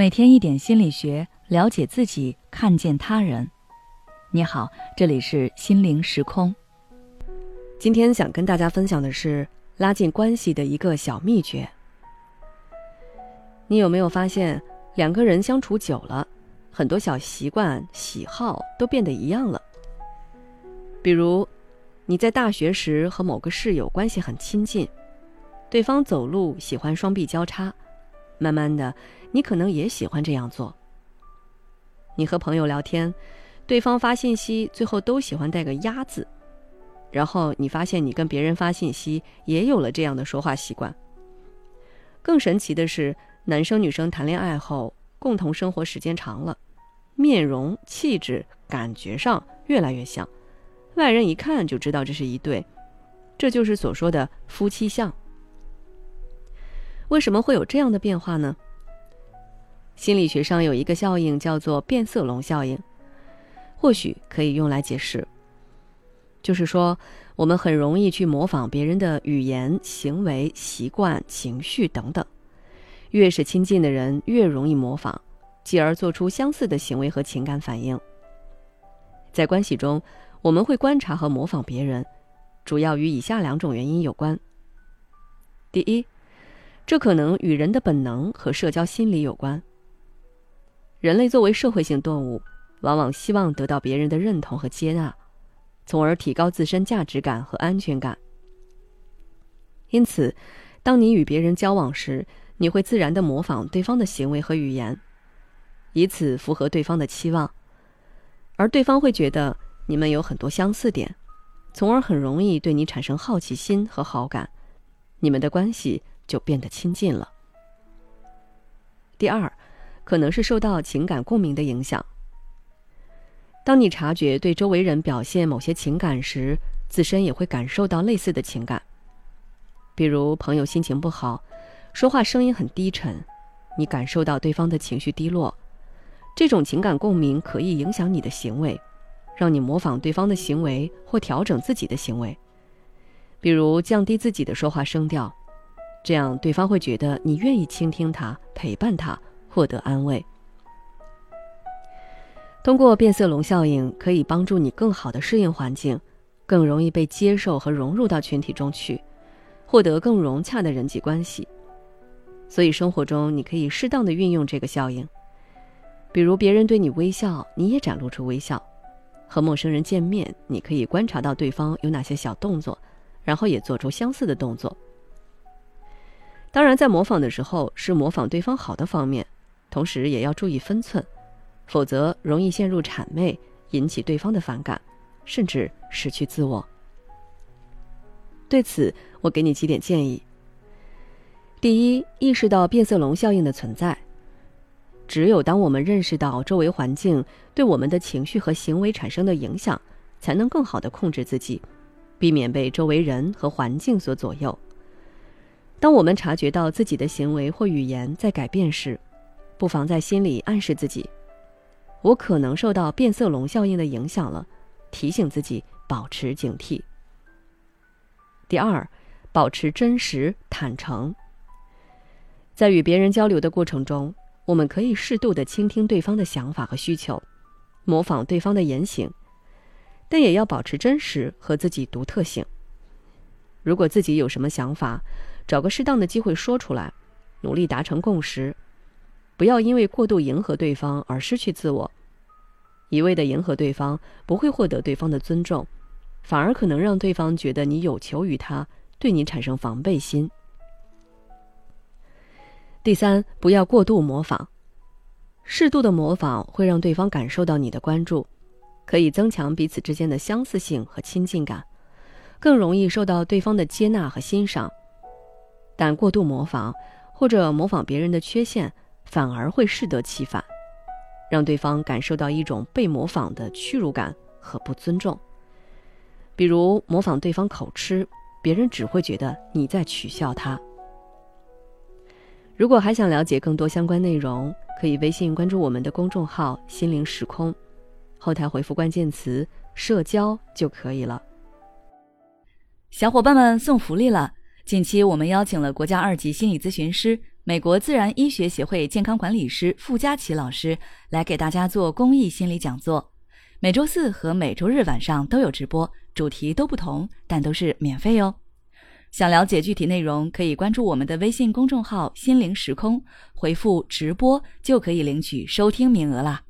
每天一点心理学，了解自己，看见他人。你好，这里是心灵时空。今天想跟大家分享的是拉近关系的一个小秘诀。你有没有发现，两个人相处久了，很多小习惯、喜好都变得一样了？比如，你在大学时和某个室友关系很亲近，对方走路喜欢双臂交叉。慢慢的，你可能也喜欢这样做。你和朋友聊天，对方发信息最后都喜欢带个“鸭”字，然后你发现你跟别人发信息也有了这样的说话习惯。更神奇的是，男生女生谈恋爱后，共同生活时间长了，面容、气质、感觉上越来越像，外人一看就知道这是一对，这就是所说的夫妻相。为什么会有这样的变化呢？心理学上有一个效应叫做变色龙效应，或许可以用来解释。就是说，我们很容易去模仿别人的语言、行为、习惯、情绪等等，越是亲近的人，越容易模仿，继而做出相似的行为和情感反应。在关系中，我们会观察和模仿别人，主要与以下两种原因有关。第一。这可能与人的本能和社交心理有关。人类作为社会性动物，往往希望得到别人的认同和接纳，从而提高自身价值感和安全感。因此，当你与别人交往时，你会自然的模仿对方的行为和语言，以此符合对方的期望，而对方会觉得你们有很多相似点，从而很容易对你产生好奇心和好感，你们的关系。就变得亲近了。第二，可能是受到情感共鸣的影响。当你察觉对周围人表现某些情感时，自身也会感受到类似的情感。比如朋友心情不好，说话声音很低沉，你感受到对方的情绪低落，这种情感共鸣可以影响你的行为，让你模仿对方的行为或调整自己的行为，比如降低自己的说话声调。这样，对方会觉得你愿意倾听他、陪伴他、获得安慰。通过变色龙效应，可以帮助你更好的适应环境，更容易被接受和融入到群体中去，获得更融洽的人际关系。所以，生活中你可以适当的运用这个效应，比如别人对你微笑，你也展露出微笑；和陌生人见面，你可以观察到对方有哪些小动作，然后也做出相似的动作。当然，在模仿的时候是模仿对方好的方面，同时也要注意分寸，否则容易陷入谄媚，引起对方的反感，甚至失去自我。对此，我给你几点建议：第一，意识到变色龙效应的存在。只有当我们认识到周围环境对我们的情绪和行为产生的影响，才能更好的控制自己，避免被周围人和环境所左右。当我们察觉到自己的行为或语言在改变时，不妨在心里暗示自己：“我可能受到变色龙效应的影响了。”提醒自己保持警惕。第二，保持真实坦诚。在与别人交流的过程中，我们可以适度的倾听对方的想法和需求，模仿对方的言行，但也要保持真实和自己独特性。如果自己有什么想法，找个适当的机会说出来，努力达成共识，不要因为过度迎合对方而失去自我。一味的迎合对方，不会获得对方的尊重，反而可能让对方觉得你有求于他，对你产生防备心。第三，不要过度模仿，适度的模仿会让对方感受到你的关注，可以增强彼此之间的相似性和亲近感，更容易受到对方的接纳和欣赏。但过度模仿或者模仿别人的缺陷，反而会适得其反，让对方感受到一种被模仿的屈辱感和不尊重。比如模仿对方口吃，别人只会觉得你在取笑他。如果还想了解更多相关内容，可以微信关注我们的公众号“心灵时空”，后台回复关键词“社交”就可以了。小伙伴们送福利了！近期我们邀请了国家二级心理咨询师、美国自然医学协会健康管理师傅佳琪老师来给大家做公益心理讲座。每周四和每周日晚上都有直播，主题都不同，但都是免费哦。想了解具体内容，可以关注我们的微信公众号“心灵时空”，回复“直播”就可以领取收听名额啦。